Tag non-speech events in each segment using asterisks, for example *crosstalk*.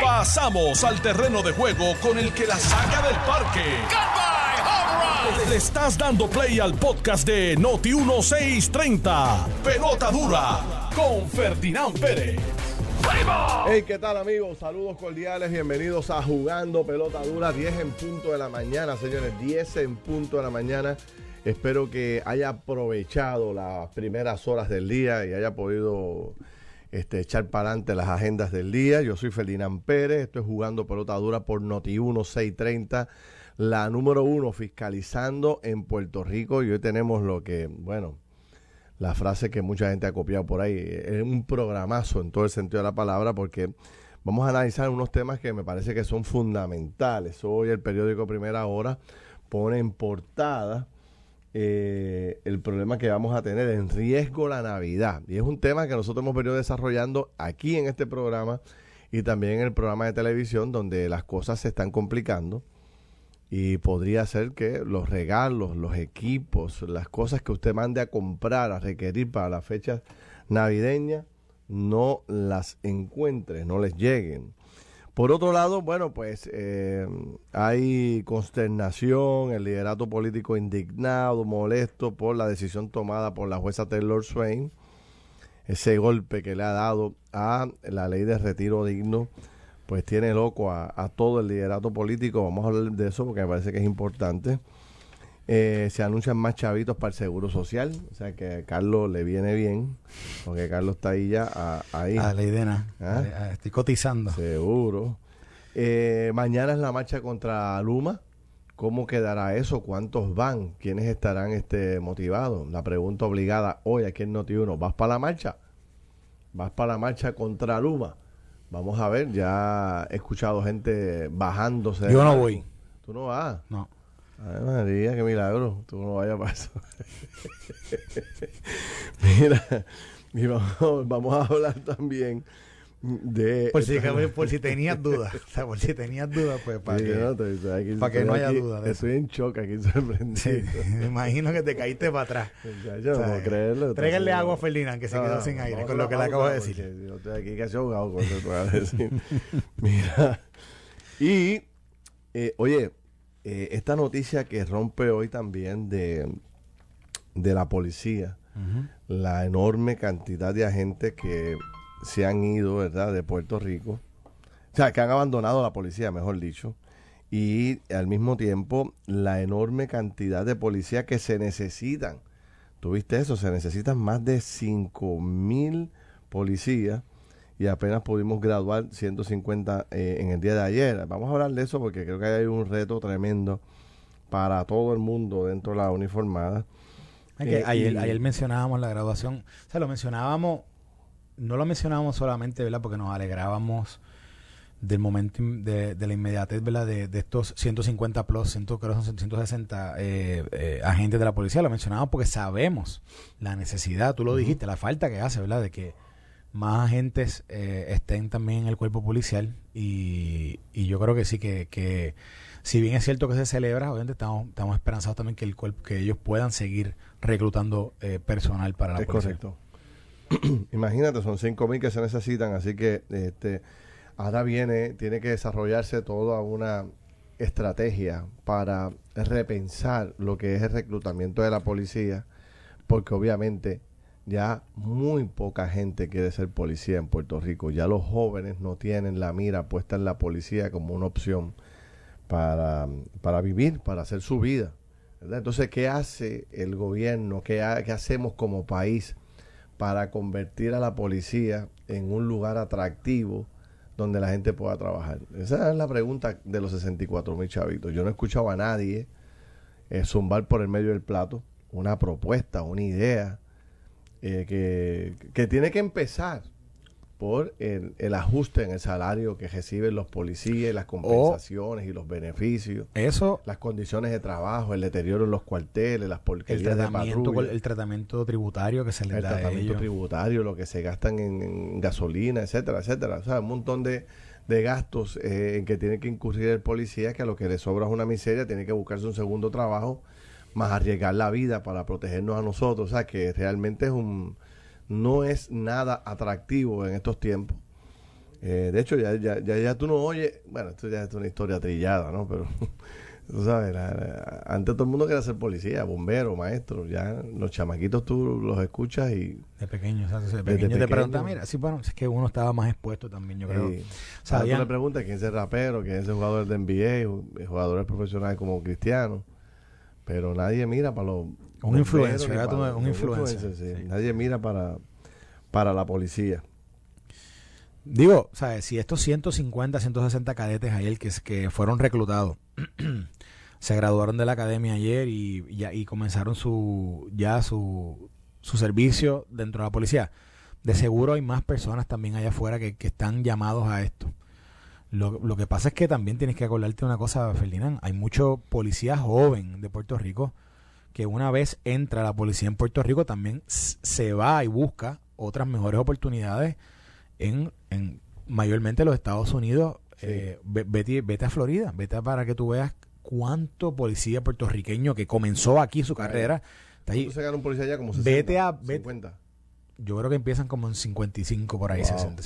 Pasamos al terreno de juego con el que la saca del parque. Le estás dando play al podcast de Noti 1630. Pelota dura con Ferdinand Pérez. Hey, ¿qué tal amigos? Saludos cordiales, bienvenidos a Jugando Pelota Dura, 10 en punto de la mañana, señores, 10 en punto de la mañana. Espero que haya aprovechado las primeras horas del día y haya podido este, echar para adelante las agendas del día. Yo soy Ferdinand Pérez, estoy jugando pelota dura por Noti 1630, la número uno fiscalizando en Puerto Rico y hoy tenemos lo que, bueno, la frase que mucha gente ha copiado por ahí, es un programazo en todo el sentido de la palabra porque vamos a analizar unos temas que me parece que son fundamentales. Hoy el periódico Primera Hora pone en portada eh, el problema que vamos a tener en riesgo la Navidad. Y es un tema que nosotros hemos venido desarrollando aquí en este programa y también en el programa de televisión donde las cosas se están complicando y podría ser que los regalos, los equipos, las cosas que usted mande a comprar, a requerir para las fechas navideñas, no las encuentre, no les lleguen. Por otro lado, bueno, pues eh, hay consternación, el liderato político indignado, molesto por la decisión tomada por la jueza Taylor Swain, ese golpe que le ha dado a la ley de retiro digno, pues tiene loco a, a todo el liderato político. Vamos a hablar de eso porque me parece que es importante. Eh, se anuncian más chavitos para el seguro social. O sea que a Carlos le viene bien, porque Carlos está ahí ya. A, ahí. A la idea. ¿Ah? Estoy cotizando. Seguro. Eh, mañana es la marcha contra Luma. ¿Cómo quedará eso? ¿Cuántos van? ¿Quiénes estarán este, motivados? La pregunta obligada hoy aquí en Noti1. ¿Vas para la marcha? ¿Vas para la marcha contra Luma? Vamos a ver, ya he escuchado gente bajándose. Yo no voy. ¿Tú no vas? No. Ay, María, qué milagro. Tú no vayas para eso. *laughs* Mira, y vamos, vamos, a hablar también de... Por si, por si tenías dudas. O sea, por si tenías dudas, pues para sí, que, no, te, aquí, para que no haya dudas. Estoy en shock aquí *laughs* sorprendido. Sí, *laughs* me imagino que te caíste para atrás. Ya, yo o sea, no puedo creerlo. Tráiganle agua a Ferdinand, que se quedó sin aire, con lo que le acabo de decir. Yo estoy aquí casi ahogado con lo que voy a decir. Mira, y, eh, oye, eh, esta noticia que rompe hoy también de, de la policía, uh -huh. la enorme cantidad de agentes que se han ido, ¿verdad?, de Puerto Rico, o sea, que han abandonado la policía, mejor dicho, y al mismo tiempo la enorme cantidad de policías que se necesitan. ¿Tuviste eso? Se necesitan más de 5 mil policías y apenas pudimos graduar 150 eh, en el día de ayer. Vamos a hablar de eso porque creo que hay un reto tremendo para todo el mundo dentro de la uniformada. que eh, ayer, y, ayer, mencionábamos la graduación, o sea, lo mencionábamos, no lo mencionábamos solamente, ¿verdad? Porque nos alegrábamos del momento de, de la inmediatez, ¿verdad? De, de, estos 150 plus, 100, creo son 160 eh, eh, agentes de la policía, lo mencionábamos porque sabemos la necesidad, tú lo uh -huh. dijiste, la falta que hace, ¿verdad? De que más agentes eh, estén también en el cuerpo policial y, y yo creo que sí que, que, si bien es cierto que se celebra obviamente estamos, estamos esperanzados también que el cuerpo, que ellos puedan seguir reclutando eh, personal para la es policía. correcto *clears throat* imagínate son 5 mil que se necesitan así que este ahora viene tiene que desarrollarse toda una estrategia para repensar lo que es el reclutamiento de la policía porque obviamente ya muy poca gente quiere ser policía en Puerto Rico. Ya los jóvenes no tienen la mira puesta en la policía como una opción para, para vivir, para hacer su vida. Entonces, ¿qué hace el gobierno? ¿Qué, ¿Qué hacemos como país para convertir a la policía en un lugar atractivo donde la gente pueda trabajar? Esa es la pregunta de los 64 mil chavitos. Yo no he escuchado a nadie eh, zumbar por el medio del plato una propuesta, una idea eh, que, que, tiene que empezar por el, el, ajuste en el salario que reciben los policías, las compensaciones y los beneficios, eso, las condiciones de trabajo, el deterioro en los cuarteles, las porquerías el tratamiento, de el tratamiento tributario que se les el da tratamiento a ellos. tributario, lo que se gastan en, en, gasolina, etcétera, etcétera, o sea, un montón de, de gastos eh, en que tiene que incurrir el policía que a lo que le sobra es una miseria, tiene que buscarse un segundo trabajo más arriesgar la vida para protegernos a nosotros, o sea que realmente es un no es nada atractivo en estos tiempos. Eh, de hecho, ya, ya, ya, ya, tú no oyes, bueno, esto ya es una historia trillada, ¿no? Pero *laughs* tú sabes, antes todo el mundo quería ser policía, bombero, maestro, ya los chamaquitos tú los escuchas y... De pequeños, o sea, pequeño te preguntan, mira, sí, bueno, es que uno estaba más expuesto también, yo creo. o sea, tú le preguntas quién es el rapero, quién es el jugador de NBA, jugadores profesionales como Cristiano, pero nadie mira para los... Un influencer, un influencer. sí. Nadie mira para, para la policía. Digo, ¿sabes? Si estos 150, 160 cadetes ayer que, que fueron reclutados *clears throat* se graduaron de la academia ayer y, ya, y comenzaron su ya su, su servicio dentro de la policía, de seguro hay más personas también allá afuera que, que están llamados a esto. Lo, lo, que pasa es que también tienes que acordarte una cosa, Ferdinand. Hay mucho policía joven de Puerto Rico que una vez entra la policía en Puerto Rico también se va y busca otras mejores oportunidades en, en mayormente los Estados Unidos. Eh, vete, vete, a Florida, vete para que tú veas cuánto policía puertorriqueño que comenzó aquí su carrera. Está se un policía allá como 60, vete a, 50. Yo creo que empiezan como en 55 por ahí, 60.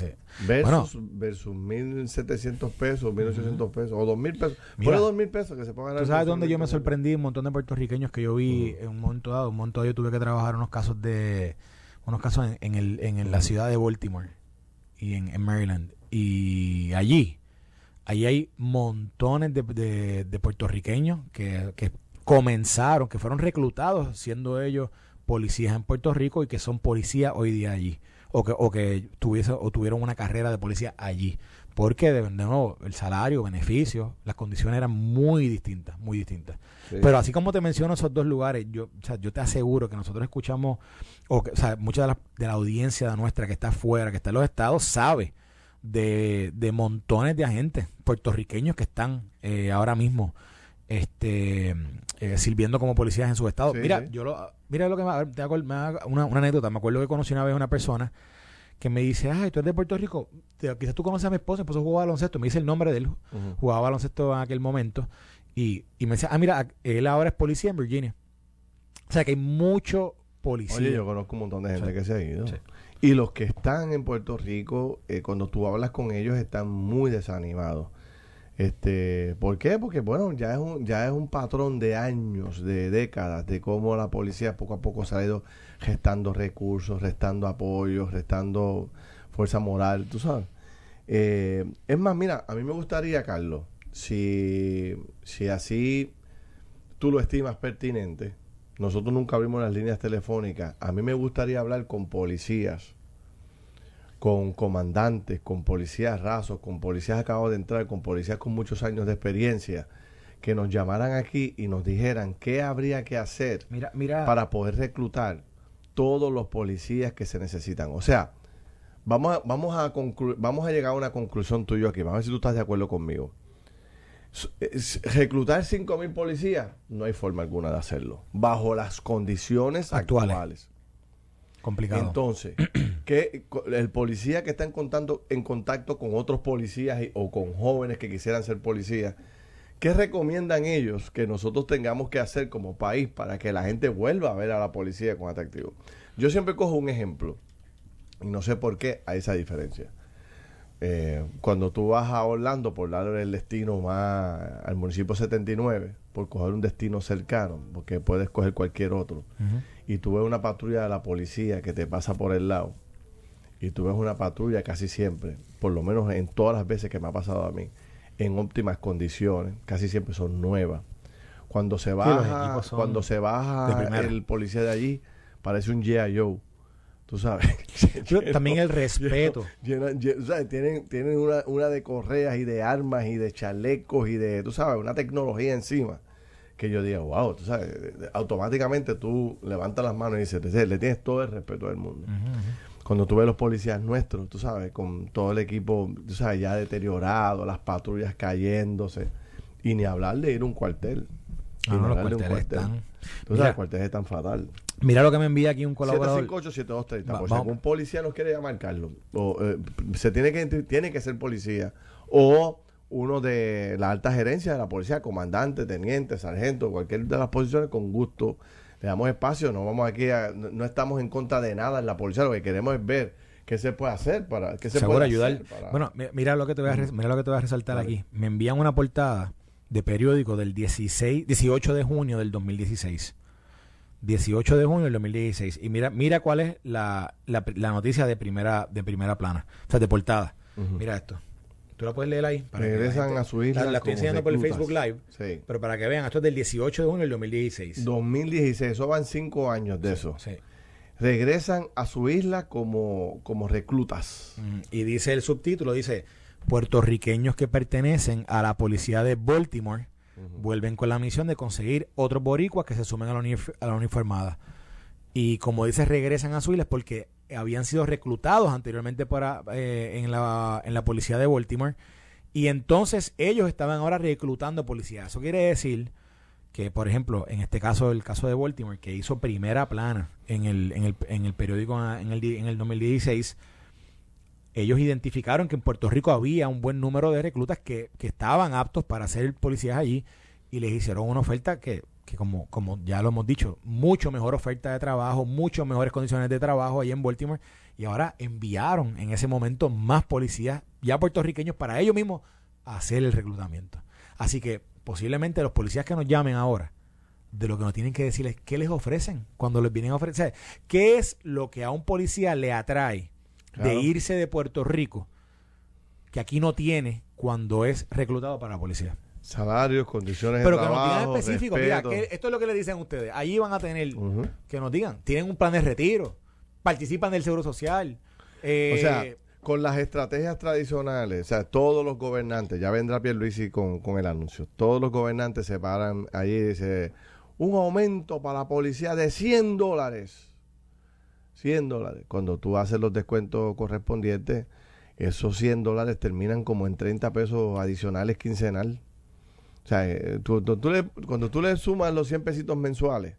Versus, versus 1.700 pesos, 1.800 pesos, o 2.000 pesos. Mira, por 2.000 pesos que se pongan ¿Tú sabes dónde yo me sorprendí? Un montón de puertorriqueños que yo vi en un momento dado. Un momento dado yo tuve que trabajar unos casos de unos casos en, en, el, en la ciudad de Baltimore y en, Maryland. Y allí, allí hay montones de, de, puertorriqueños que, que, comenzaron, que fueron reclutados siendo ellos policías en Puerto Rico y que son policías hoy día allí. O que, o que tuviese, o tuvieron una carrera de policía allí. Porque, de, nuevo, el salario, beneficios, las condiciones eran muy distintas, muy distintas. Pero así como te menciono esos dos lugares, yo, o sea, yo te aseguro que nosotros escuchamos, o, que, o sea, mucha de la, de la audiencia nuestra que está afuera, que está en los estados, sabe de, de montones de agentes puertorriqueños que están eh, ahora mismo este eh, sirviendo como policías en su estado. mira, yo lo, mira lo que me, te hago, una, una, anécdota. Me acuerdo que conocí una vez a una persona que me dice, ay, tú eres de Puerto Rico, quizás tú conoces a mi esposa, mi esposo jugaba baloncesto, me dice el nombre de él, jugaba baloncesto en aquel momento, y, y me decía, ah, mira, él ahora es policía en Virginia. O sea que hay mucho policía. Oye, yo conozco un montón de gente que se ha ido. Y los que están en Puerto Rico, eh, cuando tú hablas con ellos, están muy desanimados. Este, ¿Por qué? Porque, bueno, ya es, un, ya es un patrón de años, de décadas, de cómo la policía poco a poco se ha ido gestando recursos, restando apoyos, restando fuerza moral, tú sabes. Eh, es más, mira, a mí me gustaría, Carlos, si, si así tú lo estimas pertinente, nosotros nunca abrimos las líneas telefónicas. A mí me gustaría hablar con policías, con comandantes, con policías rasos, con policías acabados de entrar, con policías con muchos años de experiencia, que nos llamaran aquí y nos dijeran qué habría que hacer para poder reclutar todos los policías que se necesitan. O sea, vamos a, vamos a, vamos a llegar a una conclusión tuyo aquí. Vamos a ver si tú estás de acuerdo conmigo. Reclutar 5.000 policías, no hay forma alguna de hacerlo. Bajo las condiciones actuales. Complicado. Entonces, *clears throat* que el policía que está en contacto, en contacto con otros policías o con jóvenes que quisieran ser policías, ¿qué recomiendan ellos que nosotros tengamos que hacer como país para que la gente vuelva a ver a la policía con atractivo? Yo siempre cojo un ejemplo y no sé por qué hay esa diferencia. Eh, cuando tú vas a Orlando por darle el destino más al municipio 79, por coger un destino cercano, porque puedes coger cualquier otro, y tú ves una patrulla de la policía que te pasa por el lado, y tú ves una patrulla casi siempre, por lo menos en todas las veces que me ha pasado a mí, en óptimas condiciones, casi siempre son nuevas. Cuando se baja, cuando se baja el policía de allí, parece un G.I. Joe tú sabes. *laughs* también el *laughs* respeto. tienen tienen una, una, de correas y de armas y de chalecos y de, tú sabes, una tecnología encima. Que yo digo, wow, tú sabes, automáticamente tú levantas las manos y dices, le tienes todo el respeto del mundo. Cuando tú ves los policías nuestros, tú sabes, con todo el equipo, tú sabes, ya deteriorado, las patrullas cayéndose, y ni hablar de ir a un cuartel. Ah, no, los cuarteles están... Tú sabes, el cuartel es tan fatal. Mira lo que me envía aquí un colaborador. 758-7230. Por si algún policía nos quiere llamar, Carlos, o, eh, se tiene que, tiene que ser policía, o uno de la alta gerencia de la policía, comandante, teniente, sargento, cualquier de las posiciones, con gusto le damos espacio. No vamos aquí a, no, estamos en contra de nada en la policía, lo que queremos es ver ¿Qué se puede hacer para qué se Seguro puede ayudar? hacer para- Bueno, mi- mira lo que te voy a, res- mira lo que te voy a resaltar aquí. Me envían una portada de periódico del 16, 18 de junio del 2016. 18 de junio del 2016. Y mira, mira cuál es la, la, la noticia de primera, de primera plana. O sea, de portada. Mira esto. Tú la puedes leer ahí. para regresan gente- a su isla La, la estoy enseñando por el. Facebook Live. Sí. Pero para que vean, esto es del 18 de junio del 2016. 2016, eso van cinco años de eso. Sí. Regresan a su isla como, como reclutas. Mm, Y dice el subtítulo, dice, puertorriqueños que pertenecen a la policía de Baltimore vuelven con la misión de conseguir otros boricuas que se sumen a la, a la uniformada. Y como dice, regresan a su isla porque habían sido reclutados anteriormente para, eh, en, la, en la policía de Baltimore. Y entonces ellos estaban ahora reclutando policías. Eso quiere decir que, por ejemplo, en este caso, el caso de Baltimore, que hizo primera plana en el, en el, en el periódico ah, en el, en el 2016, ellos identificaron que en Puerto Rico había un buen número de reclutas que, que estaban aptos para ser policías allí y les hicieron una oferta que, que como, como ya lo hemos dicho, mucho mejor oferta de trabajo, mucho mejores condiciones de trabajo allí en Baltimore y ahora enviaron en ese momento más policías ya puertorriqueños para ellos mismos a hacer el reclutamiento. Así que posiblemente los policías que nos llamen ahora, de lo que nos tienen que decir es qué les ofrecen cuando les vienen a ofrecer. ¿Qué es lo que a un policía le atrae Claro. de irse de Puerto Rico que aquí no tiene cuando es reclutado para la policía? Salarios, condiciones Pero de que nos digan específico, mira, que esto es lo que le dicen ustedes. Allí van a tener, que nos digan, tienen un plan de retiro, participan del seguro social. eh, O sea, con las estrategias tradicionales, o sea, todos los gobernantes, ya vendrá Pierluisi con, con el anuncio, todos los gobernantes se paran allí y dice, un aumento para la policía de 100 dólares. 100 dólares. Cuando tú haces los descuentos correspondientes, esos 100 dólares terminan como en 30 pesos adicionales quincenal. O sea, eh, tú- tú- le- cuando tú le sumas los 100 pesitos mensuales,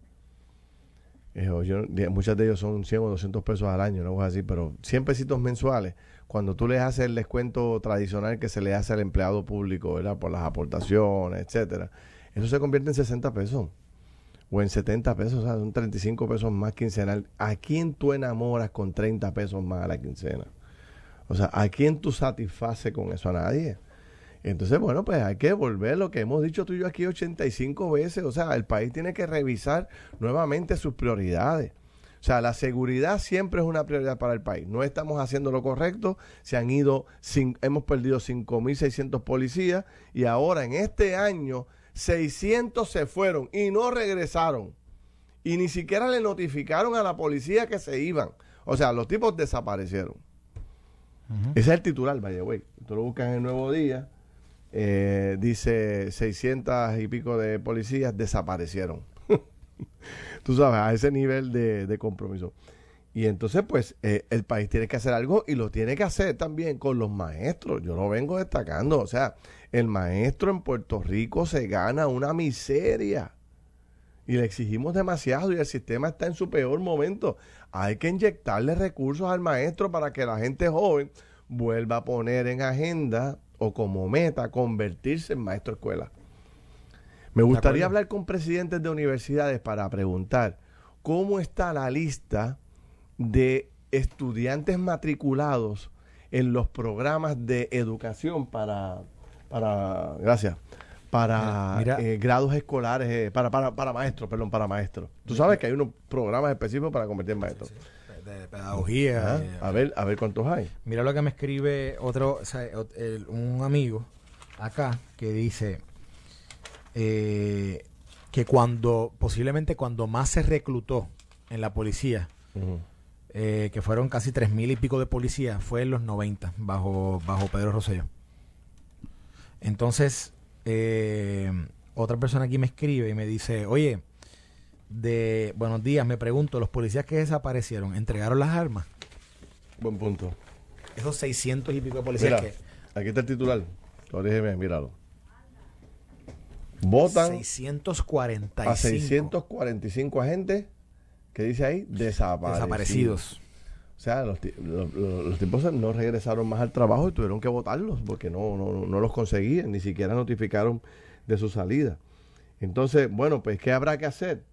eh, yo- muchas de ellos son 100 o 200 pesos al año, no voy a pero 100 pesitos mensuales, cuando tú les haces el descuento tradicional que se le hace al empleado público, ¿verdad? Por las aportaciones, etcétera, eso se convierte en 60 pesos o en 70 pesos, o sea, son 35 pesos más quincenal. ¿A quién tú enamoras con 30 pesos más a la quincena? O sea, ¿a quién tú satisfaces con eso? A nadie. Entonces, bueno, pues hay que volver lo que hemos dicho tú y yo aquí 85 veces. O sea, el país tiene que revisar nuevamente sus prioridades. O sea, la seguridad siempre es una prioridad para el país. No estamos haciendo lo correcto. Se han ido, hemos perdido 5.600 policías y ahora en este año 600 se fueron y no regresaron. Y ni siquiera le notificaron a la policía que se iban. O sea, los tipos desaparecieron. Ese es el titular, by the way. Tú lo buscas en el Nuevo Día. Eh, dice 600 y pico de policías desaparecieron. *laughs* Tú sabes, a ese nivel de, de compromiso. Y entonces, pues, eh, el país tiene que hacer algo y lo tiene que hacer también con los maestros. Yo lo vengo destacando. O sea, el maestro en Puerto Rico se gana una miseria. Y le exigimos demasiado y el sistema está en su peor momento. Hay que inyectarle recursos al maestro para que la gente joven vuelva a poner en agenda o como meta convertirse en maestro escuela. Me gustaría hablar con presidentes de universidades para preguntar cómo está la lista de estudiantes matriculados en los programas de educación para, para gracias, para Mira, mira. eh, grados escolares, eh, para, para, para maestros, perdón, para maestros. Tú sabes que hay unos programas específicos para convertir en maestros. De pedagogía. Eh, A ver, a ver cuántos hay. Mira lo que me escribe otro, o sea, un amigo acá que dice eh, que cuando, posiblemente cuando más se reclutó en la policía, eh, que fueron casi tres mil y pico de policías, fue en los 90, bajo, bajo Pedro Rosselló. Entonces, otra persona aquí me escribe y me dice, oye, de buenos días, me pregunto, los policías que desaparecieron, ¿entregaron las armas? Buen punto. Esos 600 y pico de policías Mira, que... aquí está el titular. Corrígeme, míralo. Votan 645 a 645 agentes que dice ahí desaparecidos. desaparecidos. O sea, los- los- los tipos no regresaron más al trabajo y tuvieron que votarlos porque no, no, no los conseguían, ni siquiera notificaron de su salida. Entonces, bueno, pues, ¿qué habrá que hacer?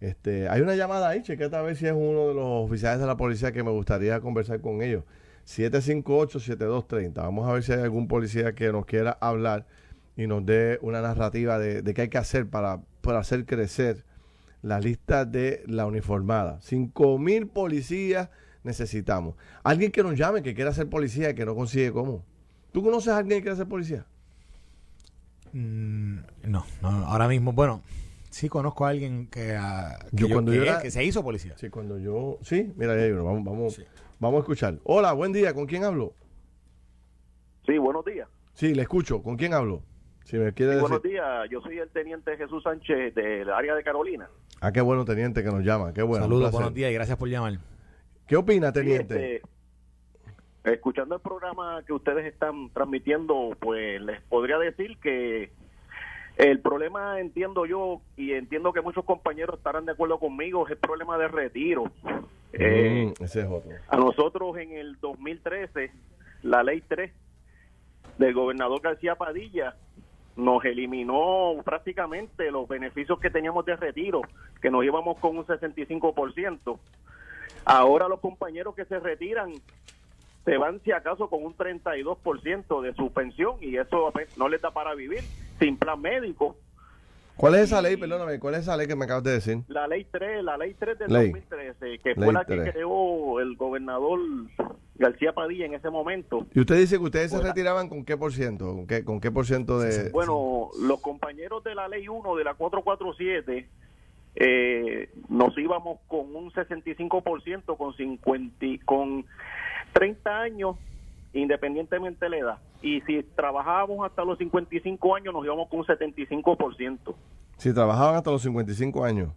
Este, hay una llamada ahí, chequete a ver si es uno de los oficiales de la policía que me gustaría conversar con ellos. 758-7230. Vamos a ver si hay algún policía que nos quiera hablar y nos dé una narrativa de, qué hay que hacer para, hacer crecer la lista de la uniformada. 5 mil policías necesitamos. Alguien que nos llame, que quiera ser policía y que no consigue cómo. ¿Tú conoces a alguien que quiera ser policía? Mm, no, no, ahora mismo, bueno, sí conozco a alguien que, ah, que, se hizo policía. Sí, cuando yo, sí, mira, vamos, vamos, vamos a escuchar. Hola, buen día, ¿con quién hablo? Sí, buenos días. Sí, le escucho, ¿con quién hablo? Si me quiere Buenos días, yo soy el teniente Jesús Sánchez del área de Carolina. Ah, qué bueno, teniente, que nos llama, qué bueno. Saludos, buenos días y gracias por llamar. ¿Qué opina, teniente? Este, escuchando el programa que ustedes están transmitiendo, pues les podría decir que el problema, entiendo yo, y entiendo que muchos compañeros estarán de acuerdo conmigo, es el problema de retiro. Mm, eh, ese es otro. A nosotros en el 2013, la ley 3 del gobernador García Padilla nos eliminó prácticamente los beneficios que teníamos de retiro, que nos íbamos con un 65%. Ahora los compañeros que se retiran se van si acaso con un 32% de su pensión y eso pues, no les da para vivir sin plan médico. ¿Cuál es esa ley? Perdóname, ¿cuál es esa ley que me acabas de decir? La ley 3, la ley 3 del 2013, que fue la que creó el gobernador García Padilla en ese momento. Y usted dice que ustedes se retiraban con qué por ciento, con qué, con qué por ciento de... Bueno, los compañeros de la ley 1 de la 447 eh, nos íbamos con un 65% con 50 con 30 años independientemente de la edad. Y si trabajábamos hasta los 55 años nos íbamos con un 75%. Si trabajaban hasta los 55 años.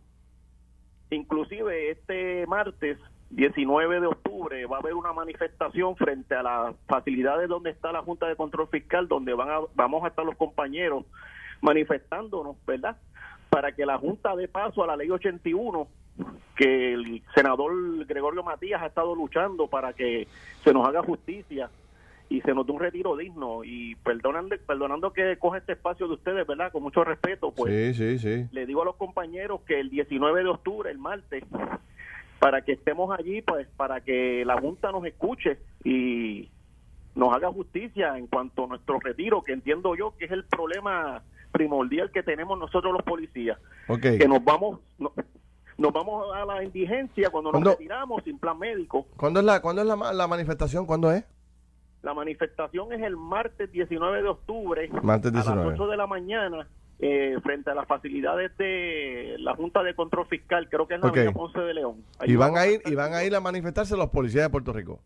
Inclusive este martes 19 de octubre va a haber una manifestación frente a las facilidades donde está la Junta de Control Fiscal, donde van a, vamos a estar los compañeros manifestándonos, ¿verdad? Para que la Junta dé paso a la ley 81, que el senador Gregorio Matías ha estado luchando para que se nos haga justicia y se nos dé un retiro digno. Y perdonando, perdonando que coge este espacio de ustedes, ¿verdad? Con mucho respeto, pues sí, sí, sí. le digo a los compañeros que el 19 de octubre, el martes, para que estemos allí, pues para que la Junta nos escuche y nos haga justicia en cuanto a nuestro retiro, que entiendo yo que es el problema primordial que tenemos nosotros los policías, que nos vamos nos vamos a la indigencia cuando nos retiramos sin plan médico. ¿Cuándo es la cuándo es la, la manifestación? ¿Cuándo es? La manifestación es el martes 19 de octubre martes 19. a las 8 de la mañana eh, frente a las facilidades de la Junta de Control Fiscal, creo que es la okay. Ponce de León. y van a ir y van a ir a manifestarse los policías de Puerto Rico.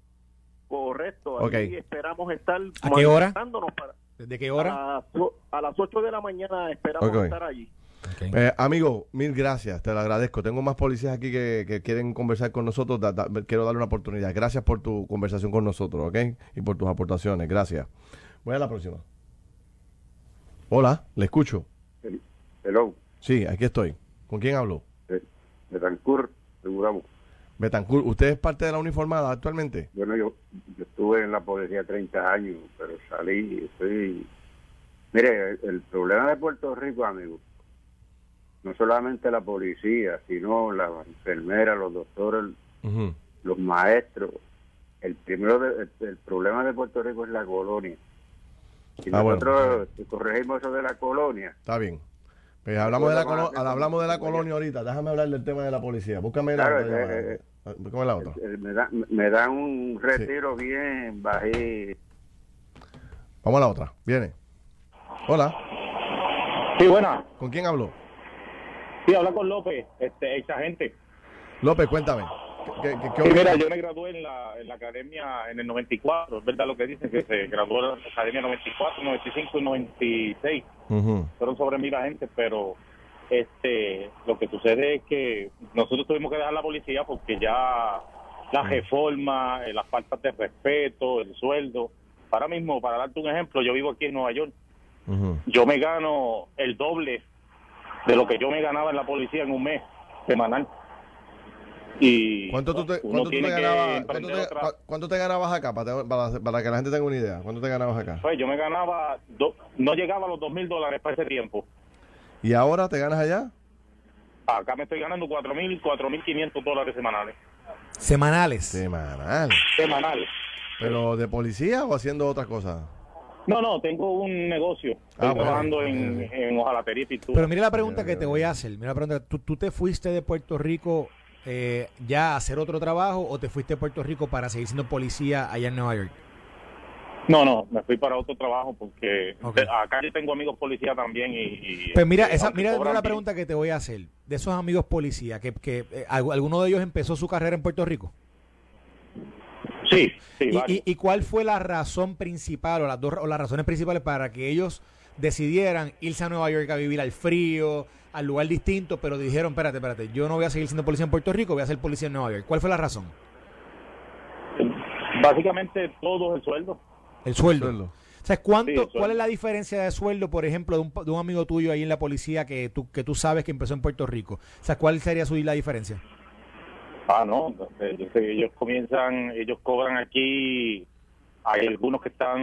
Correcto, okay. esperamos estar ¿A qué hora? Para, ¿Desde qué hora? A, las 8 de la mañana esperamos estar allí. Eh, amigo, mil gracias, te lo agradezco. Tengo más policías aquí que, quieren conversar con nosotros. quiero darle una oportunidad. Gracias por tu conversación con nosotros, ¿ok? Y por tus aportaciones. Gracias. Voy a la próxima. Hola, le escucho. Hello. Sí, aquí estoy. ¿Con quién hablo? Betancourt, seguramos. Betancourt, ¿usted es parte de la uniformada actualmente? Bueno, yo, estuve en la policía 30 años, pero salí, estoy... Mire, el, problema de Puerto Rico, amigo, no solamente la policía, sino la enfermera, los doctores, los maestros. El primero, el, problema de Puerto Rico es la colonia. Si ah, nosotros corregimos eso de la colonia, está bien. Pues hablamos, de la hablamos de la colonia ahorita. Déjame hablar del tema de la policía. Búscame la, otra. Eh, eh, búscame la otra. Eh, me, da, me dan un retiro bien bajito. Vamos a la otra. Viene. Hola. Sí, buena. ¿Con quién hablo? Sí, habla con López, este, ex agente. López, cuéntame. ¿Qué, mira, yo me gradué en la, en la academia en el 94, es verdad lo que dicen, que se graduó en la academia 94, 95 y 96. Fueron sobre mil agentes, pero este lo que sucede es que nosotros tuvimos que dejar la policía porque ya la reforma, eh, las faltas de respeto, el sueldo. Ahora mismo, para darte un ejemplo, yo vivo aquí en Nueva York. Yo me gano el doble de lo que yo me ganaba en la policía en un mes semanal. Y ¿Cuánto, tú te, cuánto, te ganabas, cuánto, te, ganabas acá? Para, para, que la gente tenga una idea. ¿Cuánto te ganabas acá? Pues yo me ganaba, no llegaba a los dos mil dólares para ese tiempo. ¿Y ahora te ganas allá? Acá me estoy ganando 4.000, 4.500 dólares semanales. ¿Semanales? Semanal. Semanales. ¿Pero de policía o haciendo otra cosa? No, no, tengo un negocio. Estoy Ah, bueno. trabajando en, en hojalatería y pintura. Pero mira la pregunta que te voy a hacer. Mira la pregunta. ¿Tú, tú te fuiste de Puerto Rico eh, ya a hacer otro trabajo o te fuiste de Puerto Rico para seguir siendo policía allá en Nueva York? No, no, me fui para otro trabajo porque Ok. *laughs* acá yo tengo amigos policías también y... y, Pues mira, este, esa, mira, la pregunta que te voy a hacer. De esos amigos policías, que, que eh, ¿algu- ¿alguno de ellos empezó su carrera en Puerto Rico? Sí, sí, ¿Y, varios. y, y cuál fue la razón principal o las dos o las razones principales para que ellos decidieran irse a Nueva York a vivir al frío, al lugar distinto, pero dijeron, espérate, espérate, yo no voy a seguir siendo policía en Puerto Rico, voy a ser policía en Nueva York? ¿Cuál fue la razón? Básicamente todo el sueldo. El sueldo. Sueldo. O sea, ¿cuánto, Sí, el sueldo. ¿cuál es la diferencia de sueldo, por ejemplo, de un, de un amigo tuyo ahí en la policía que tú, que tú sabes que empezó en Puerto Rico? O sea, ¿cuál sería su, la diferencia? Ah, no, ellos, ellos comienzan, ellos cobran aquí, hay algunos que están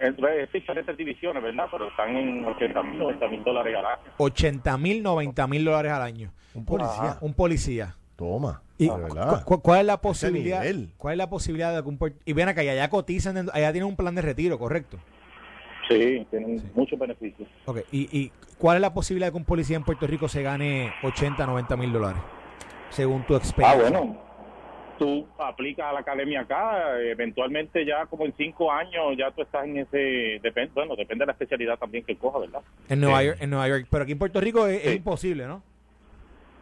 en es diferentes divisiones, ¿verdad? Pero están en 80 mil, 90 mil dólares al año. 80 mil, 90 mil dólares al año. Un policía. Un policía. Toma. ¿Y cu- cu- cuál es la posibilidad? ¿Cuál es la posibilidad de que un y ven acá, y allá cotizan, allá tienen un plan de retiro, correcto? Sí, tienen muchos beneficios. Ok, ¿Y, y cuál es la posibilidad de que un policía en Puerto Rico se gane 80, 90 mil dólares? Según tu Ah, experiencia. bueno, tú aplicas a la academia acá, eventualmente ya como en cinco años ya tú estás en ese, depende, bueno, depende de la especialidad también que coja, ¿verdad? En Nueva, Sí. York, en Nueva York. Pero aquí en Puerto Rico es, imposible, ¿no?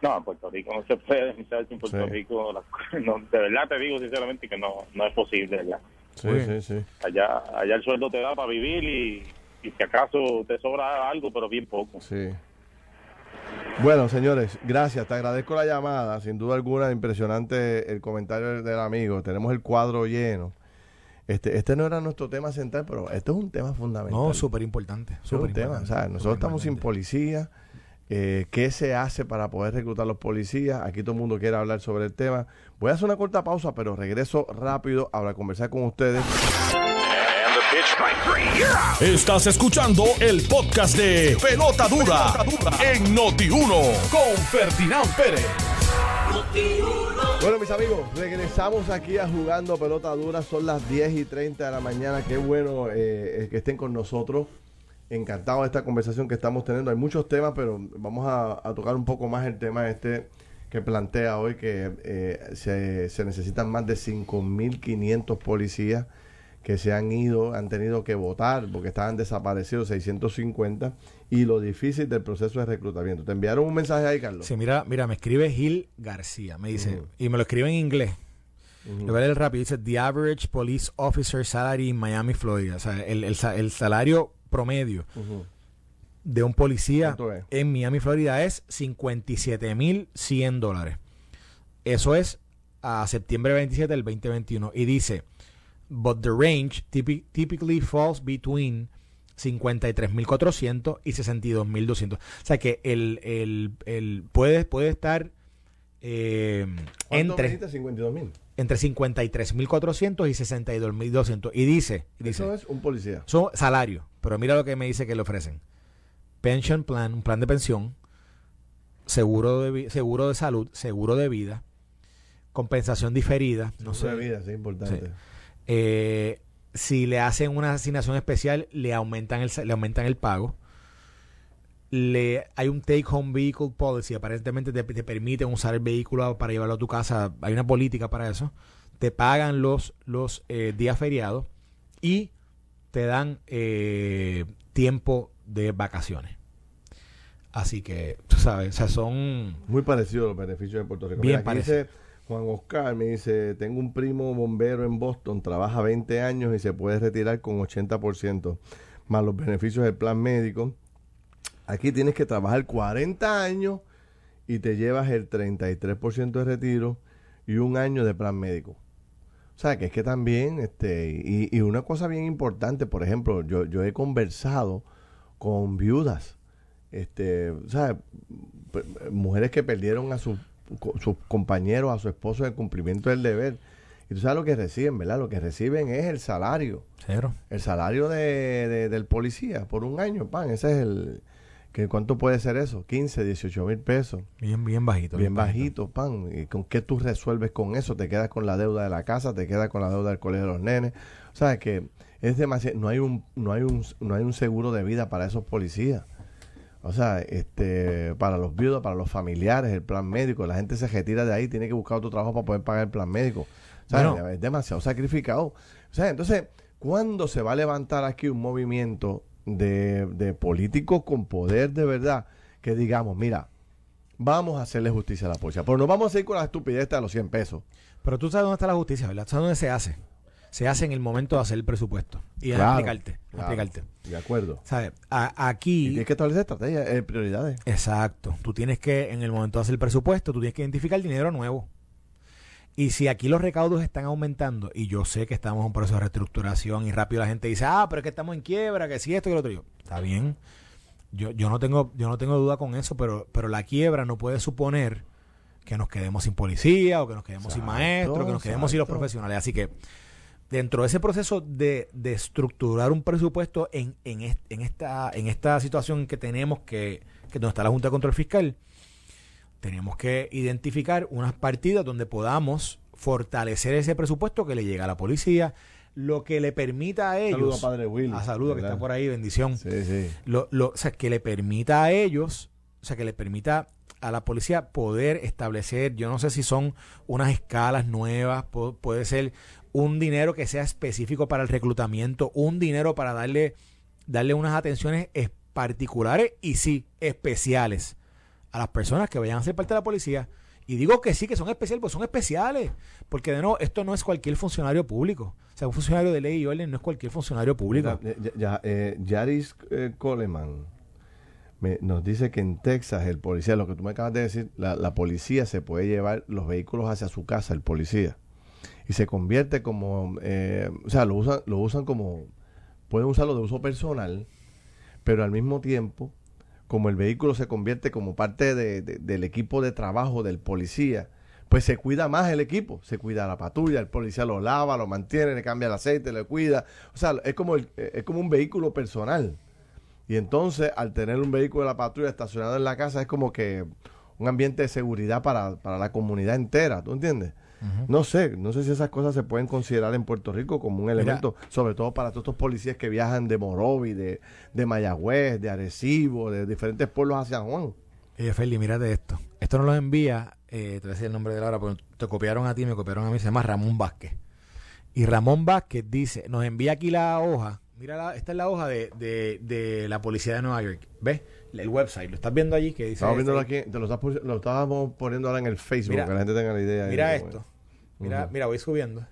No, en Puerto Rico no se puede, *laughs* en Puerto Sí. Rico, la- no, de verdad te digo sinceramente que no, no es posible, ¿verdad? Sí, sí, sí. Allá, allá el sueldo te da para vivir y, y si acaso te sobra algo, pero bien poco. Sí. Bueno, señores, gracias. Te agradezco la llamada. Sin duda alguna, impresionante el comentario del amigo. Tenemos el cuadro lleno. Este, este no era nuestro tema central, pero este es un tema fundamental. No, súper importante. Un tema. O sea, nosotros estamos sin policía. Eh, ¿Qué se hace para poder reclutar los policías? Aquí todo el mundo quiere hablar sobre el tema. Voy a hacer una corta pausa, pero regreso rápido a conversar con ustedes. Estás escuchando el podcast de Pelota Dura, en Noti1 con Ferdinand Pérez. Bueno, mis amigos, regresamos aquí a Jugando Pelota Dura. Son las 10 y 30 de la mañana. Qué bueno eh, que estén con nosotros. Encantado de esta conversación que estamos teniendo. Hay muchos temas, pero vamos a, a tocar un poco más el tema este que plantea hoy, que eh, se, se necesitan más de 5.500 policías que se han ido, han tenido que votar porque estaban desaparecidos 650 y lo difícil del proceso de reclutamiento. ¿Te enviaron un mensaje ahí, Carlos? Sí, mira, mira, me escribe Gil García. Me dice, y me lo escribe en inglés. Le voy a leer rápido. Dice, The average police officer salary in Miami, Florida. O sea, el, el el salario promedio de un policía en Miami, Florida es 57.100 dólares. Eso es a septiembre 27 del 2021. Y dice, but the range typi- typically falls between 53.400 y 62.200. O sea que el, el, el puede, puede estar eh, ¿Cuánto entre, me dijiste? 52 mil. entre 53.400 y 62.200. Y dice, dice Eso es un policía. son salario, pero mira lo que me dice que le ofrecen. Pension plan, un plan de pensión, seguro de, seguro de salud, seguro de vida, compensación diferida, no Seguro de vida, sí, es importante. Eh, si le hacen una asignación especial, le aumentan el, le aumentan el pago. Le, hay un take home vehicle policy, aparentemente te, te permiten usar el vehículo para llevarlo a tu casa. Hay una política para eso. Te pagan los, los eh, días feriados y te dan eh, tiempo de vacaciones. Así que, tú sabes, o sea, son... Muy parecido a los beneficios de Puerto Rico. Bien Mira, aquí parecido. dice Juan Oscar, me dice, tengo un primo bombero en Boston, trabaja 20 años y se puede retirar con 80%, más los beneficios del plan médico. Aquí tienes que trabajar 40 años y te llevas el 33% de retiro y un año de plan médico. O sea, que es que también, este, y, y una cosa bien importante, por ejemplo, yo, yo he conversado con viudas, este, o sea, mujeres que perdieron a sus sus compañeros, a su esposo en el cumplimiento del deber. Y tú sabes lo que reciben, ¿verdad? Lo que reciben es el salario. Cero. El salario de, de- del policía por un año, pan. Ese es el. ¿Que ¿Cuánto puede ser eso? 15, 18 mil pesos. Bien, bien bajito. Bien, bajito, pan. ¿Y con qué tú resuelves con eso? Te quedas con la deuda de la casa, te quedas con la deuda del colegio de los nenes. O sea, que es demasiado. No hay un, no hay un, no hay un seguro de vida para esos policías. O sea, este, para los viudos, para los familiares, el plan médico, la gente se retira de ahí, tiene que buscar otro trabajo para poder pagar el plan médico. O sea, es demasiado sacrificado. O sea, entonces, ¿cuándo se va a levantar aquí un movimiento de, de políticos con poder de verdad que digamos, mira, vamos a hacerle justicia a la policía, pero no vamos a ir con la estupidez de los 100 pesos? Pero tú sabes dónde está la justicia, ¿verdad? ¿Sabes dónde se hace? Se hace en el momento de hacer el presupuesto. Y explicarte. explicarte. De acuerdo. ¿Sabes? aquí. Y tienes que establecer estrategias, eh, prioridades. Exacto. Tú tienes que, en el momento de hacer el presupuesto, tú tienes que identificar dinero nuevo. Y si aquí los recaudos están aumentando, y yo sé que estamos en un proceso de reestructuración, y rápido la gente dice, ah, pero es que estamos en quiebra, que si esto y lo otro. Yo, está bien. Yo, yo no tengo, yo no tengo duda con eso, pero, pero la quiebra no puede suponer que nos quedemos sin policía, o que nos quedemos sin maestros, que nos quedemos sin los profesionales. Así que dentro de ese proceso de, de estructurar un presupuesto en, en, en, esta, en esta situación que tenemos, que, que donde está la Junta de Control Fiscal, tenemos que identificar unas partidas donde podamos fortalecer ese presupuesto que le llega a la policía, lo que le permita a ellos. Saludo a Padre Will. A saludo que está por ahí, bendición. Sí, sí. Lo, lo, o sea, que le permita a ellos, o sea, que le permita a la policía poder establecer, yo no sé si son unas escalas nuevas, puede ser un dinero que sea específico para el reclutamiento, un dinero para darle, darle unas atenciones particulares y sí, especiales a las personas que vayan a ser parte de la policía. Y digo que sí, que son especiales, pues son especiales. Porque de nuevo, esto no es cualquier funcionario público. O sea, un funcionario de ley y orden no es cualquier funcionario público. Ya, eh, Yaris eh, Coleman nos dice que en Texas el policía, lo que tú me acabas de decir, la, la policía se puede llevar los vehículos hacia su casa, el policía y se convierte como, eh, o sea, lo usan, lo usan como, pueden usarlo de uso personal, pero al mismo tiempo, como el vehículo se convierte como parte de, del equipo de trabajo del policía, pues se cuida más el equipo, se cuida la patrulla, el policía lo lava, lo mantiene, le cambia el aceite, le cuida, o sea, es como, es como un vehículo personal. Y entonces, al tener un vehículo de la patrulla estacionado en la casa, es como que un ambiente de seguridad para, para la comunidad entera, ¿tú entiendes? No sé, no sé si esas cosas se pueden considerar en Puerto Rico como un elemento, sobre todo para todos estos policías que viajan de Morovi, de, de Mayagüez, de Arecibo, de diferentes pueblos hacia Juan. Oye, Feli, mírate esto. Esto nos lo envía, eh, te voy a decir el nombre de la hora, porque te copiaron a ti, me copiaron a mí, se llama Ramón Vázquez. Y Ramón Vázquez dice, nos envía aquí la hoja, mira, esta es la hoja de, de, de la policía de Nueva York, ¿ves? El website. ¿Lo estás viendo allí? Que dice Estamos viendo aquí, te lo, estábamos poniendo ahora en el Facebook, para que la gente tenga la idea. Mira esto. Mira, mira, voy subiendo.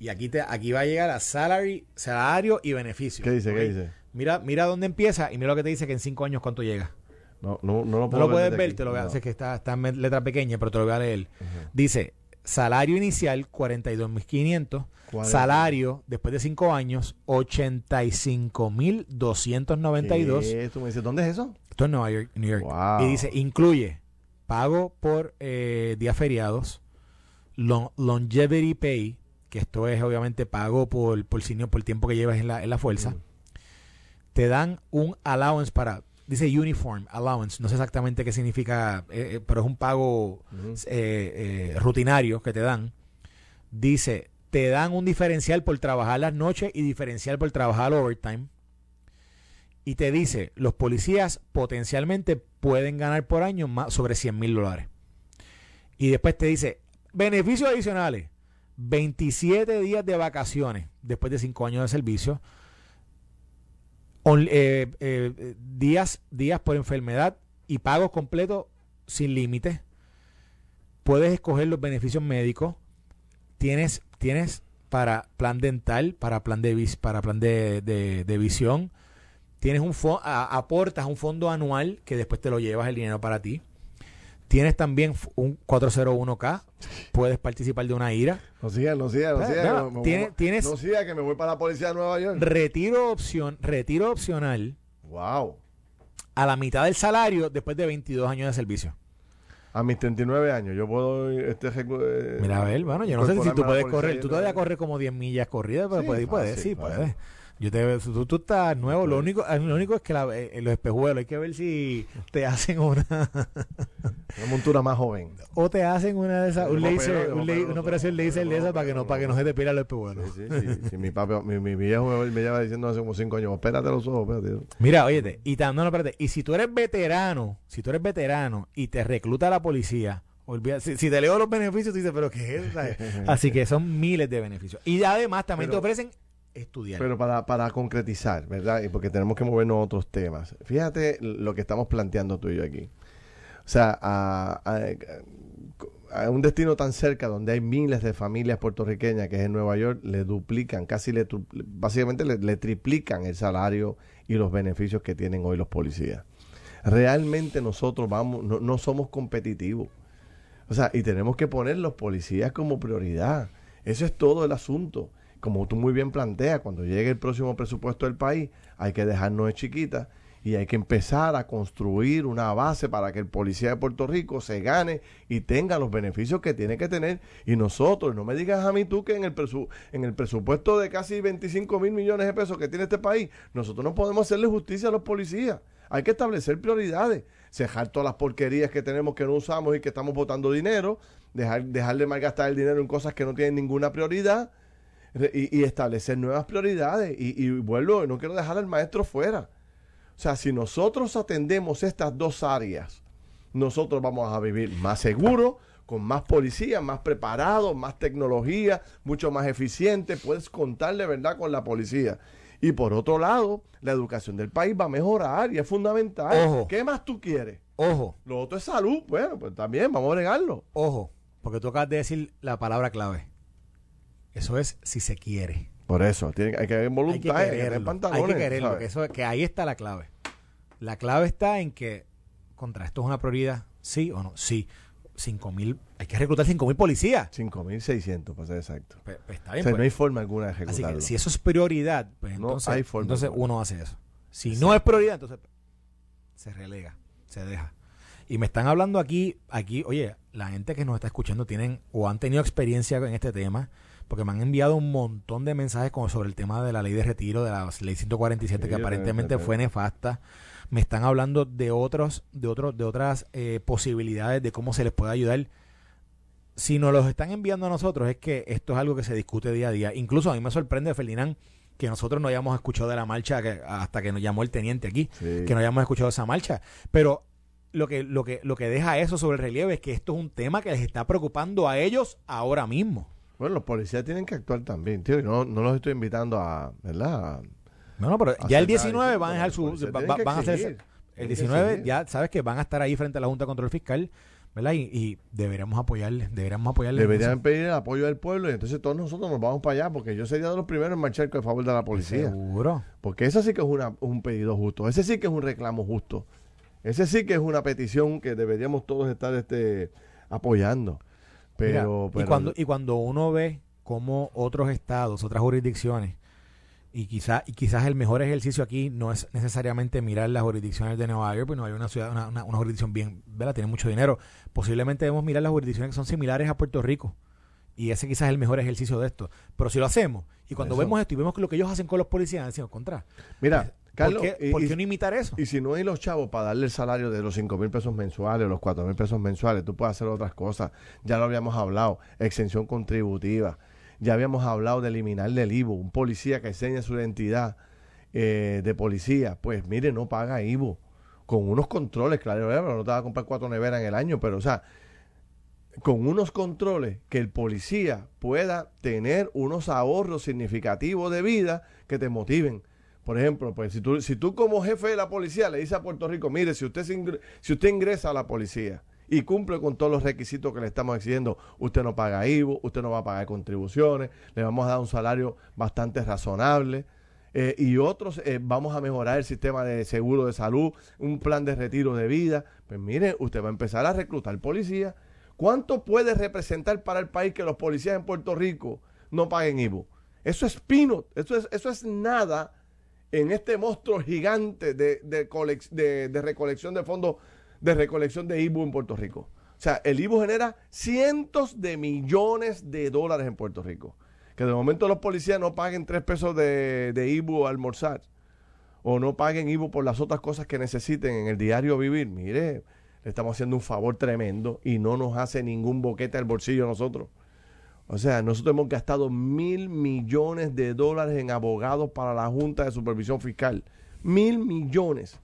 Y aquí te, aquí va a llegar a salary, salario y beneficio. ¿Qué dice? ¿Qué dice? Mira, mira dónde empieza y mira lo que te dice que en cinco años cuánto llega. No, no, no lo, puedo no lo puedes ver, te lo voy a hacer que está, está en letra pequeña, pero te lo voy a leer. Dice, salario inicial 42.500, salario después de cinco años 85.292. ¿Tú me dices dónde es eso? Esto es Nueva York. New York. Y dice, incluye pago por eh, días feriados, longevity pay, que esto es obviamente pago por, por, por el tiempo que llevas en la, en la fuerza. Mm. Te dan un allowance para dice uniform allowance, no sé exactamente qué significa, eh, eh, pero es un pago eh, rutinario que te dan. Dice, te dan un diferencial por trabajar las noches y diferencial por trabajar overtime. Y te dice, los policías potencialmente pueden ganar por año más sobre 100 mil dólares. Y después te dice, beneficios adicionales, 27 días de vacaciones después de 5 años de servicio eh, eh, días, días por enfermedad y pagos completos sin límite. Puedes escoger los beneficios médicos. Tienes, tienes para plan dental, para plan de, para plan de, visión. Tienes un aportas un fondo anual que después te lo llevas el dinero para ti. Tienes también un 401k. Puedes participar de una IRA. No sigas, no sigas, no sigas. tienes, no sigas que me voy para la policía de Nueva York. Retiro, opción, retiro opcional. Wow. A la mitad del salario después de 22 años de servicio. A mis 39 años, yo puedo. Este, Mira, a ver, bueno, yo no sé si tú puedes correr. Tú todavía corres como 10 millas corridas, pero puedes, puedes, sí, puedes. Yo te tú, tú estás nuevo, lo único, lo único es que la, eh, los espejuelos, hay que ver si te hacen una *laughs* una montura más joven. O te hacen una de esas, un laser, una operación laser de esas para que no, para que no se te pira los espejuelos. Sí, sí, sí, mi, papi, mi, mi, viejo me, lleva diciendo hace como cinco años, espérate los ojos, espérate. Mira, óyete, y no, no, espérate, y si tú eres veterano, si tú eres veterano y te recluta la policía, si, si, te leo los beneficios, tú dices, pero ¿qué es? *laughs* Así que son miles de beneficios. Y además también te ofrecen estudiar. Pero para, para concretizar, ¿verdad? Y porque tenemos que movernos a otros temas. Fíjate lo que estamos planteando tú y yo aquí. O sea, a, a, un destino tan cerca donde hay miles de familias puertorriqueñas, que es en Nueva York, le duplican, casi le, básicamente le, triplican el salario y los beneficios que tienen hoy los policías. Realmente nosotros vamos, no, no somos competitivos. O sea, y tenemos que poner los policías como prioridad. Eso es todo el asunto como tú muy bien planteas, cuando llegue el próximo presupuesto del país, hay que dejarnos de chiquita y hay que empezar a construir una base para que el policía de Puerto Rico se gane y tenga los beneficios que tiene que tener. Y nosotros, no me digas a mí tú que en el, en el presupuesto de casi 25 mil millones de pesos que tiene este país, nosotros no podemos hacerle justicia a los policías. Hay que establecer prioridades, cejar todas las porquerías que tenemos que no usamos y que estamos botando dinero, dejar, dejar de malgastar el dinero en cosas que no tienen ninguna prioridad y, establecer nuevas prioridades. Y, vuelvo, no quiero dejar al maestro fuera. O sea, si nosotros atendemos estas dos áreas, nosotros vamos a vivir más seguros, con más policía, más preparados, más tecnología, mucho más eficiente. Puedes contarle verdad con la policía. Y por otro lado, la educación del país va a mejorar y es fundamental. ¿Qué más tú quieres? Ojo. Lo otro es salud. Bueno, pues también vamos a agregarlo. Ojo, porque tú acabas de decir la palabra clave. Eso es si se quiere. Por eso, tiene, hay que haber voluntad, hay que quererlo, hay que, quererlo que, eso, que ahí está la clave. La clave está en que, contra esto es una prioridad, sí o no, sí. 5 mil, hay que reclutar 5 mil policías. 5 mil 600, para ser exacto. Pues, pues está bien, o sea, no pues. hay forma alguna de ejecutarlo. Así que si eso es prioridad, pues entonces, hay forma entonces uno hace eso. Si no es prioridad, entonces se relega, se deja. Y me están hablando aquí, aquí, oye, la gente que nos está escuchando tienen o han tenido experiencia en este tema porque me han enviado un montón de mensajes como sobre el tema de la ley de retiro, de la ley 147, que aparentemente fue nefasta. Me están hablando de otros, de otros, de otras eh, posibilidades de cómo se les puede ayudar. Si nos los están enviando a nosotros, es que esto es algo que se discute día a día. Incluso a mí me sorprende, Ferdinand, que nosotros no hayamos escuchado de la marcha que, hasta que nos llamó el teniente aquí, que no hayamos escuchado esa marcha. Pero lo que, lo que, lo que deja eso sobre el relieve es que esto es un tema que les está preocupando a ellos ahora mismo. Bueno, los policías tienen que actuar también, tío. No, no los estoy invitando a, ¿verdad? No, no, pero ya el 19 van a dejar su... van a hacer... El 19 ya sabes que van a estar ahí frente a la Junta de Control Fiscal, ¿verdad? Y, y deberíamos apoyarle, deberíamos apoyarle. Deberían pedir el apoyo del pueblo y entonces todos nosotros nos vamos para allá porque yo sería de los primeros en marchar con favor de la policía. Seguro. Porque eso sí que es una, un pedido justo, ese sí que es un reclamo justo. Ese sí que es una petición que deberíamos todos estar este, apoyando. Pero, y, cuando, y cuando uno ve cómo otros estados, otras jurisdicciones, y, quizá, y quizás el mejor ejercicio aquí no es necesariamente mirar las jurisdicciones de Nueva York, porque no hay una ciudad, una, una, jurisdicción bien, ¿verdad? Tiene mucho dinero. Posiblemente debemos mirar las jurisdicciones que son similares a Puerto Rico. Y ese quizás es el mejor ejercicio de esto. Pero si lo hacemos, y cuando vemos esto y vemos que lo que ellos hacen con los policías, decimos, contra. Mira, ¿Por, qué, no imitar eso? Y si no hay los chavos para darle el salario de los 5 mil pesos mensuales, los 4 mil pesos mensuales, tú puedes hacer otras cosas. Ya lo habíamos hablado, exención contributiva. Ya habíamos hablado de eliminar del IVO. Un policía que enseña su identidad eh, de policía, pues mire, no paga IVO. Con unos controles, claro, no te va a comprar cuatro neveras en el año, pero o sea, con unos controles que el policía pueda tener unos ahorros significativos de vida que te motiven por ejemplo, pues si tú, si tú como jefe de la policía le dices a Puerto Rico, mire, si usted, si usted ingresa a la policía y cumple con todos los requisitos que le estamos exigiendo, usted no paga IVO, usted no va a pagar contribuciones, le vamos a dar un salario bastante razonable. Eh, y otros eh, vamos a mejorar el sistema de seguro de salud, un plan de retiro de vida. Pues mire, usted va a empezar a reclutar policías. ¿Cuánto puede representar para el país que los policías en Puerto Rico no paguen IVO? Eso es pino, eso es, eso es nada en este monstruo gigante de, recolección de fondos, de recolección de IBU en Puerto Rico. O sea, el IBU genera cientos de millones de dólares en Puerto Rico, Que de momento los policías no paguen tres pesos de, de IBU a almorzar o no paguen IBU por las otras cosas que necesiten en el diario vivir. Mire, le estamos haciendo un favor tremendo y no nos hace ningún boquete al bolsillo a nosotros. O sea, nosotros hemos gastado mil millones de dólares en abogados para la Junta de Supervisión Fiscal. Mil millones.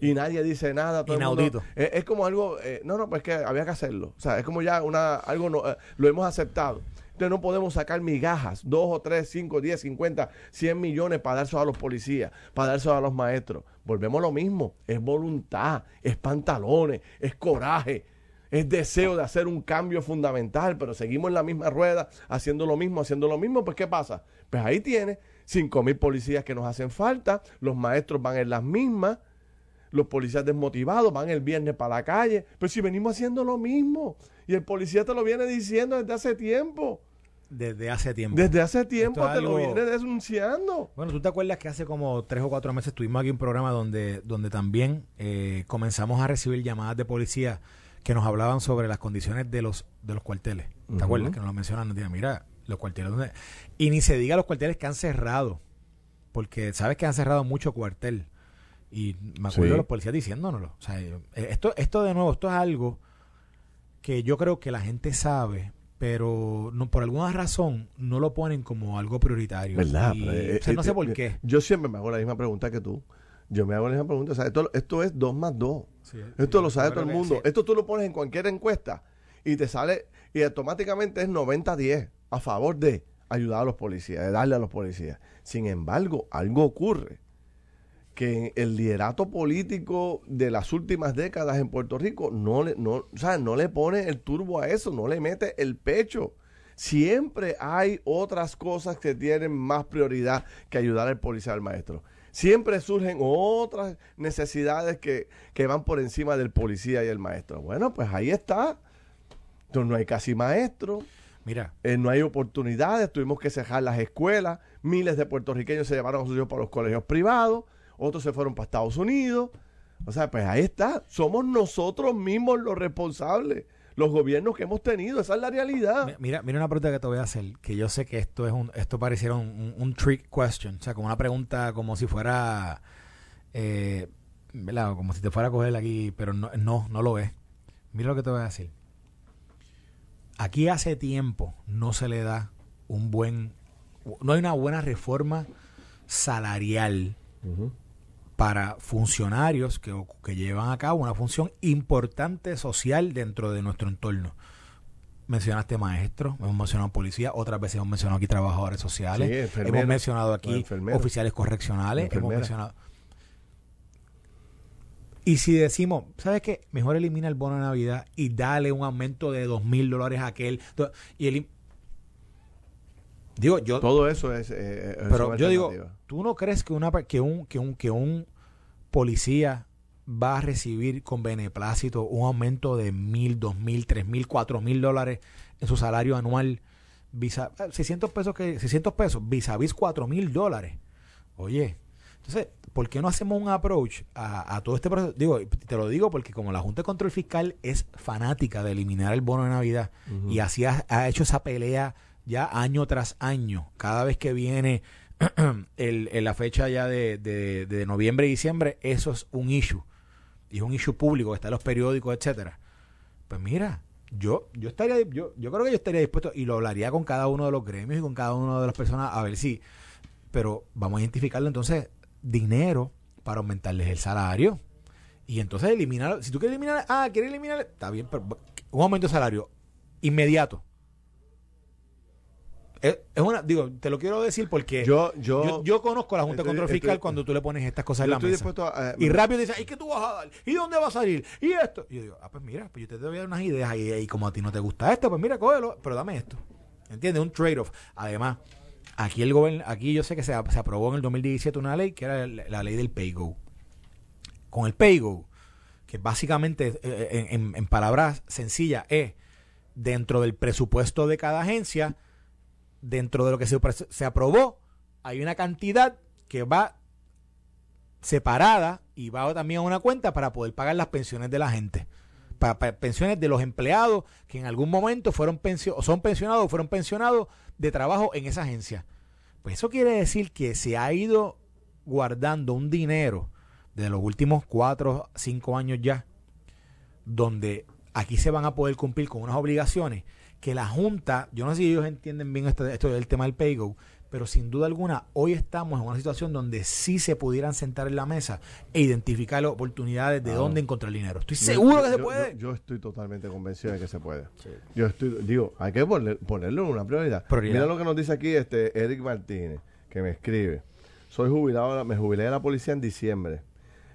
Y nadie dice nada. Todo Inaudito. es, como algo, eh, no, no, pues que había que hacerlo. O sea, es como ya una, algo, no, eh, lo hemos aceptado. Entonces no podemos sacar migajas, dos o tres, cinco, diez, cincuenta, cien millones para darse a los policías, para darse a los maestros. Volvemos a lo mismo, es voluntad, es pantalones, es coraje, es deseo de hacer un cambio fundamental, pero seguimos en la misma rueda, haciendo lo mismo, haciendo lo mismo, pues ¿qué pasa? Pues ahí tiene cinco mil policías que nos hacen falta, los maestros van en las mismas, los policías desmotivados van el viernes para la calle. Pero si venimos haciendo lo mismo. Y el policía te lo viene diciendo desde hace tiempo. Desde hace tiempo. Desde hace tiempo te lo viene denunciando. Bueno, ¿tú te acuerdas que hace como tres o cuatro meses tuvimos aquí un programa donde, donde también eh, comenzamos a recibir llamadas de policía que nos hablaban sobre las condiciones de los, de los cuarteles? ¿Te acuerdas? Que nos lo mencionan. Nos mira, los cuarteles. Donde... Y ni se diga los cuarteles que han cerrado. Porque sabes que han cerrado mucho cuartel. Y me acuerdo de los policías diciéndonoslo. O sea, eh, esto, esto de nuevo, esto es algo que yo creo que la gente sabe, pero no, por alguna razón no lo ponen como algo prioritario. ¿Verdad? Eh, no sé eh, por qué. Yo siempre me hago la misma pregunta que tú. Yo me hago la misma pregunta. O sea, esto, esto es 2 más 2. esto lo sabe todo el mundo. Esto tú lo pones en cualquier encuesta y te sale, y automáticamente es 90-10 a favor de ayudar a los policías, de darle a los policías. Sin embargo, algo ocurre que el liderato político de las últimas décadas en Puerto Rico no le, no, o sea, no le pone el turbo a eso, no le mete el pecho. Siempre hay otras cosas que tienen más prioridad que ayudar al policía al maestro. Siempre surgen otras necesidades que, que van por encima del policía y el maestro. Bueno, pues ahí está. Entonces no hay casi maestro. Mira. Eh, no hay oportunidades, tuvimos que cerrar las escuelas, miles de puertorriqueños se llevaron a sus hijos para los colegios privados otros se fueron para Estados Unidos. O sea, pues ahí está. Somos nosotros mismos los responsables, los gobiernos que hemos tenido. Esa es la realidad. Mira, mira una pregunta que te voy a hacer, que yo sé que esto es un, esto pareciera un, trick question, o sea, como una pregunta como si fuera, eh, ¿verdad? Como si te fuera a coger aquí, pero no, no, no lo es. Mira lo que te voy a decir. Aquí hace tiempo no se le da un buen, no hay una buena reforma salarial para funcionarios que, que llevan a cabo una función importante social dentro de nuestro entorno mencionaste maestros, hemos mencionado policía, otras veces hemos mencionado aquí trabajadores sociales, hemos mencionado aquí oficiales correccionales, hemos mencionado... Y si decimos, ¿sabes qué? Mejor elimina el bono de Navidad y dale un aumento de dos mil dólares a aquel. Y el, Digo, yo. Todo eso es. Eh, pero yo digo, ¿tú no crees que, una, que, un, que, un, que un policía va a recibir con beneplácito un aumento de mil, dos mil, tres mil, cuatro mil dólares en su salario anual? Visa, 600 eh, pesos que 600 pesos vis a vis 4 mil dólares. Oye, entonces, ¿por qué no hacemos un approach a, todo este proceso? Digo, te lo digo porque como la Junta de Control Fiscal es fanática de eliminar el bono de Navidad y así ha, hecho esa pelea ya año tras año, cada vez que viene *clears throat* el, la fecha ya de, de, noviembre y diciembre, eso es un issue. Y es un issue público, está en los periódicos, etcétera. Pues mira, yo, yo estaría, yo, yo creo que yo estaría dispuesto, y lo hablaría con cada uno de los gremios y con cada una de las personas, a ver si, pero vamos a identificarlo entonces, dinero para aumentarles el salario. Y entonces eliminar, si tú quieres eliminar, ah, quieres eliminar, está bien, pero un aumento de salario inmediato es, una, digo, te lo quiero decir porque yo, yo, yo, conozco a la Junta de Control Fiscal cuando tú le pones estas cosas en la mesa. Eh, y rápido dices, ¿y qué tú vas a dar? ¿Y dónde va a salir? ¿Y esto? Y yo digo, ah, pues mira, pues yo te doy unas ideas y, como a ti no te gusta esto, pues mira, cógelo, pero dame esto. ¿Entiendes? Un trade-off. Además, aquí el gobierno, aquí yo sé que se, se, aprobó en el 2017 una ley que era la, ley del PayGo. Con el PayGo, que básicamente, eh, eh, en, en palabras sencillas, es dentro del presupuesto de cada agencia dentro de lo que se, se aprobó, hay una cantidad que va separada y va también a una cuenta para poder pagar las pensiones de la gente. pensiones de los empleados que en algún momento fueron o son pensionados o fueron pensionados de trabajo en esa agencia. Pues eso quiere decir que se ha ido guardando un dinero de los últimos cuatro, cinco años ya, donde aquí se van a poder cumplir con unas obligaciones que la Junta, yo no sé si ellos entienden bien esto, esto del tema del PayGo, pero sin duda alguna hoy estamos en una situación donde sí se pudieran sentar en la mesa e identificar las oportunidades de dónde encontrar dinero. Estoy seguro que se puede. Yo, estoy totalmente convencido de que se puede. Yo estoy, digo, hay que ponerlo en una prioridad. Mira lo que nos dice aquí este Eric Martínez, que me escribe. Soy jubilado, me jubilé de la policía en diciembre.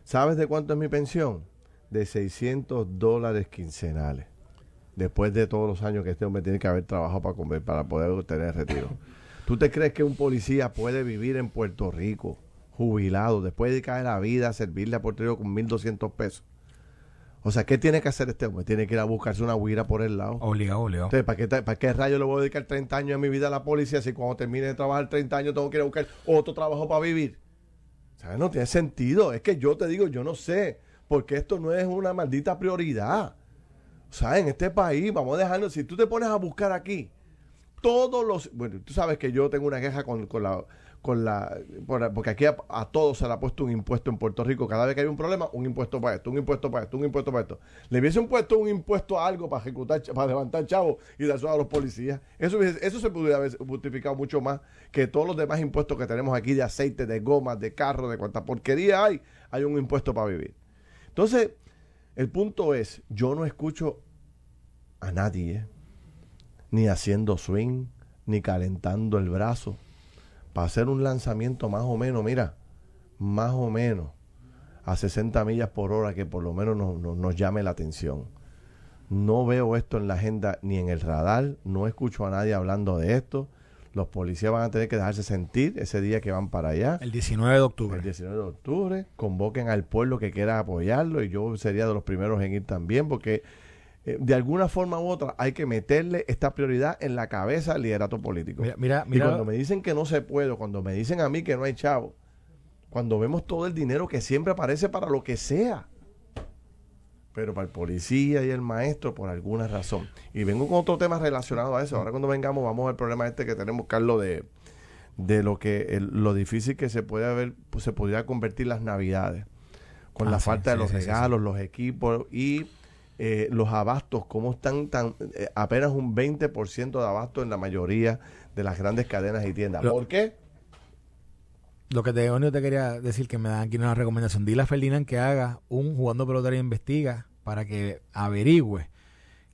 ¿Sabes de cuánto es mi pensión? De 600 dólares quincenales después de todos los años que este hombre tiene que haber trabajado para comer, para poder obtener retiro. ¿Tú te crees que un policía puede vivir en Puerto Rico, jubilado, después de dedicar la vida a servirle a Puerto Rico con 1.200 pesos? O sea, ¿qué tiene que hacer este hombre? Tiene que ir a buscarse una huira por el lado. Obligado, obligado. Entonces, ¿para qué, ¿para qué rayo le voy a dedicar 30 años de mi vida a la policía si cuando termine de trabajar 30 años tengo que ir a buscar otro trabajo para vivir? ¿Sabes? No tiene sentido. Es que yo te digo, yo no sé, porque esto no es una maldita prioridad. O sea, en este país, vamos a dejarlo, si tú te pones a buscar aquí, todos los, bueno, tú sabes que yo tengo una queja con, con la, con la, porque aquí a, todos se le ha puesto un impuesto en Puerto Rico, cada vez que hay un problema, un impuesto para esto, un impuesto para esto, un impuesto para esto. Le hubiesen puesto un impuesto a algo para ejecutar, para levantar chavos y darse a los policías. Eso, eso se podría haber justificado mucho más que todos los demás impuestos que tenemos aquí de aceite, de gomas, de carro, de cuánta porquería hay, hay un impuesto para vivir. Entonces, el punto es, yo no escucho a nadie, ni haciendo swing, ni calentando el brazo, para hacer un lanzamiento más o menos, mira, más o menos a 60 millas por hora que por lo menos nos llame la atención. No veo esto en la agenda ni en el radar, no escucho a nadie hablando de esto. Los policías van a tener que dejarse sentir ese día que van para allá. El 19 de octubre. El 19 de octubre. Convoquen al pueblo que quiera apoyarlo y yo sería de los primeros en ir también porque eh, de alguna forma u otra hay que meterle esta prioridad en la cabeza al liderato político. Mira, mira, y cuando me dicen que no se puede, cuando me dicen a mí que no hay chavo, cuando vemos todo el dinero que siempre aparece para lo que sea pero para el policía y el maestro por alguna razón. Y vengo con otro tema relacionado a eso. Ahora cuando vengamos vamos al problema este que tenemos, Carlos, de, de lo que lo difícil que se puede haber, pues se podría convertir las navidades, con la ah, falta de los regalos, los equipos y eh, los abastos, cómo están tan eh, apenas un 20% de abasto en la mayoría de las grandes cadenas y tiendas. ¿Por qué? Lo que te, te quería decir que me dan aquí una recomendación. Dile a Ferdinand que haga un jugando pelota y investiga para que averigüe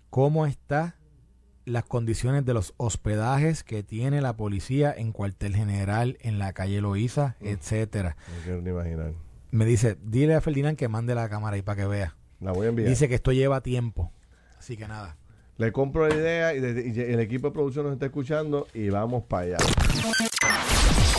cómo están las condiciones de los hospedajes que tiene la policía en cuartel general, en la calle Loíza, mm. etcétera. No quiero ni imaginar. Me dice, dile a Ferdinand que mande la cámara ahí para que vea. La voy a enviar. Dice que esto lleva tiempo. Así que nada. Le compro la idea y, y el equipo de producción nos está escuchando y vamos para allá.